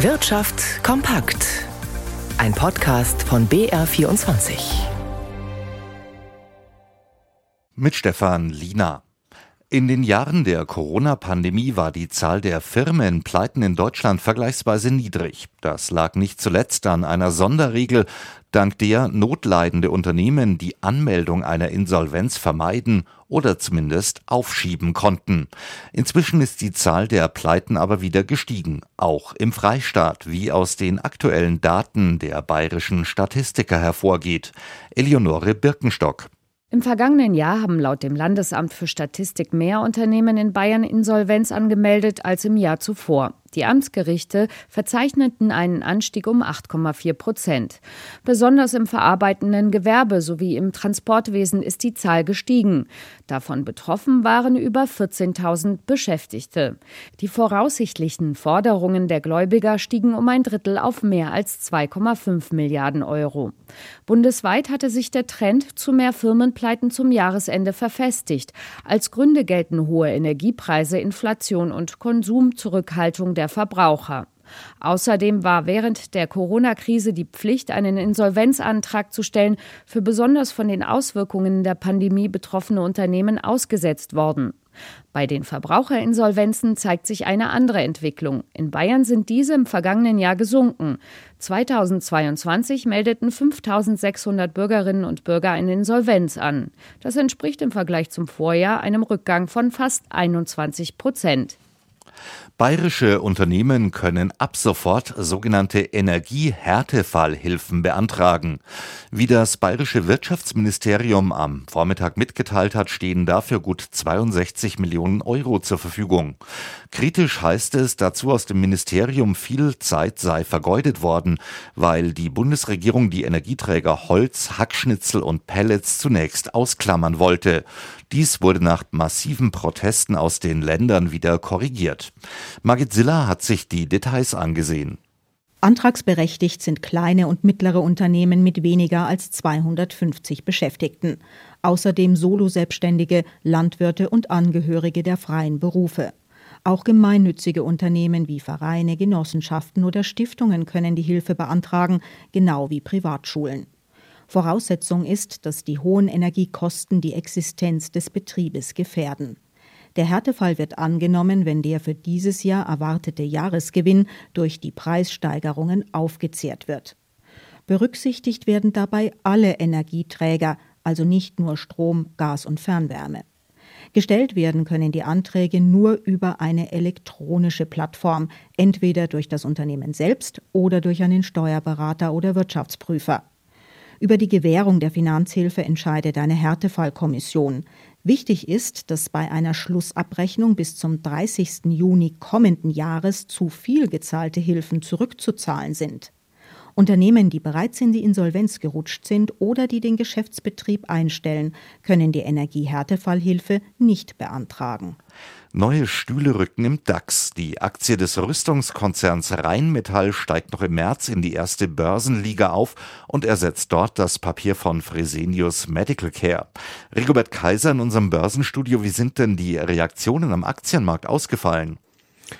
Wirtschaft kompakt. Ein Podcast von BR24. Mit Stefan Lina. In den Jahren der Corona-Pandemie war die Zahl der Firmenpleiten in Deutschland vergleichsweise niedrig. Das lag nicht zuletzt an einer Sonderregel, dank der notleidende Unternehmen die Anmeldung einer Insolvenz vermeiden oder zumindest aufschieben konnten. Inzwischen ist die Zahl der Pleiten aber wieder gestiegen, auch im Freistaat, wie aus den aktuellen Daten der bayerischen Statistiker hervorgeht. Eleonore Birkenstock. Im vergangenen Jahr haben laut dem Landesamt für Statistik mehr Unternehmen in Bayern Insolvenz angemeldet als im Jahr zuvor. Die Amtsgerichte verzeichneten einen Anstieg um 8,4 Prozent. Besonders im verarbeitenden Gewerbe sowie im Transportwesen ist die Zahl gestiegen. Davon betroffen waren über 14.000 Beschäftigte. Die voraussichtlichen Forderungen der Gläubiger stiegen um ein Drittel auf mehr als 2,5 Milliarden Euro. Bundesweit hatte sich der Trend zu mehr Firmenpleiten zum Jahresende verfestigt. Als Gründe gelten hohe Energiepreise, Inflation und Konsumzurückhaltung der Verbraucher. Außerdem war während der Corona-Krise die Pflicht, einen Insolvenzantrag zu stellen, für besonders von den Auswirkungen der Pandemie betroffene Unternehmen ausgesetzt worden. Bei den Verbraucherinsolvenzen zeigt sich eine andere Entwicklung. In Bayern sind diese im vergangenen Jahr gesunken. 2022 meldeten 5600 Bürgerinnen und Bürger eine Insolvenz an. Das entspricht im Vergleich zum Vorjahr einem Rückgang von fast 21 Prozent. Bayerische Unternehmen können ab sofort sogenannte Energiehärtefallhilfen beantragen. Wie das bayerische Wirtschaftsministerium am Vormittag mitgeteilt hat, stehen dafür gut 62 Millionen Euro zur Verfügung. Kritisch heißt es dazu aus dem Ministerium, viel Zeit sei vergeudet worden, weil die Bundesregierung die Energieträger Holz, Hackschnitzel und Pellets zunächst ausklammern wollte. Dies wurde nach massiven Protesten aus den Ländern wieder korrigiert. Margit Siller hat sich die Details angesehen. Antragsberechtigt sind kleine und mittlere Unternehmen mit weniger als 250 Beschäftigten. Außerdem Soloselbstständige, Landwirte und Angehörige der freien Berufe. Auch gemeinnützige Unternehmen wie Vereine, Genossenschaften oder Stiftungen können die Hilfe beantragen, genau wie Privatschulen. Voraussetzung ist, dass die hohen Energiekosten die Existenz des Betriebes gefährden. Der Härtefall wird angenommen, wenn der für dieses Jahr erwartete Jahresgewinn durch die Preissteigerungen aufgezehrt wird. Berücksichtigt werden dabei alle Energieträger, also nicht nur Strom, Gas und Fernwärme. Gestellt werden können die Anträge nur über eine elektronische Plattform, entweder durch das Unternehmen selbst oder durch einen Steuerberater oder Wirtschaftsprüfer. Über die Gewährung der Finanzhilfe entscheidet eine Härtefallkommission. Wichtig ist, dass bei einer Schlussabrechnung bis zum 30. Juni kommenden Jahres zu viel gezahlte Hilfen zurückzuzahlen sind. Unternehmen, die bereits in die Insolvenz gerutscht sind oder die den Geschäftsbetrieb einstellen, können die Energiehärtefallhilfe nicht beantragen. Neue Stühle rücken im DAX. Die Aktie des Rüstungskonzerns Rheinmetall steigt noch im März in die erste Börsenliga auf und ersetzt dort das Papier von Fresenius Medical Care. Rigobert Kaiser in unserem Börsenstudio, wie sind denn die Reaktionen am Aktienmarkt ausgefallen?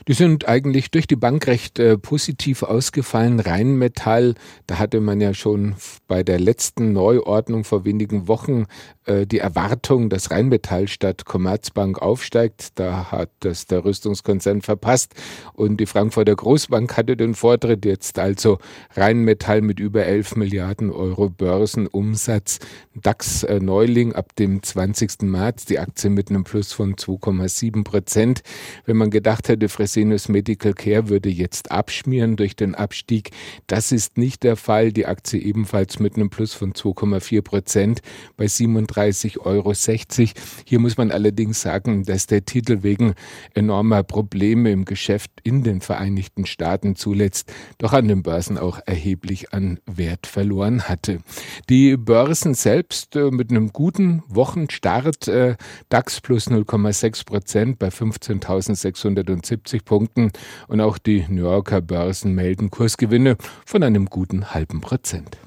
Die sind eigentlich durch die Bank recht äh, positiv ausgefallen. Rheinmetall, da hatte man ja schon bei der letzten Neuordnung vor wenigen Wochen äh, die Erwartung, dass Rheinmetall statt Commerzbank aufsteigt. Da hat das der Rüstungskonzern verpasst und die Frankfurter Großbank hatte den Vortritt. Jetzt also Rheinmetall mit über 11 Milliarden Euro Börsenumsatz. DAX-Neuling äh, ab dem 20. März, die Aktie mit einem Plus von 2,7 Prozent. Wenn man gedacht hätte, Fresenius Medical Care würde jetzt abschmieren durch den Abstieg. Das ist nicht der Fall. Die Aktie ebenfalls mit einem Plus von 2,4 Prozent bei 37,60 Euro. Hier muss man allerdings sagen, dass der Titel wegen enormer Probleme im Geschäft in den Vereinigten Staaten zuletzt doch an den Börsen auch erheblich an Wert verloren hatte. Die Börsen selbst äh, mit einem guten Wochenstart, äh, DAX plus 0,6 Prozent bei 15.670 50 Punkten und auch die New Yorker Börsen melden Kursgewinne von einem guten halben Prozent.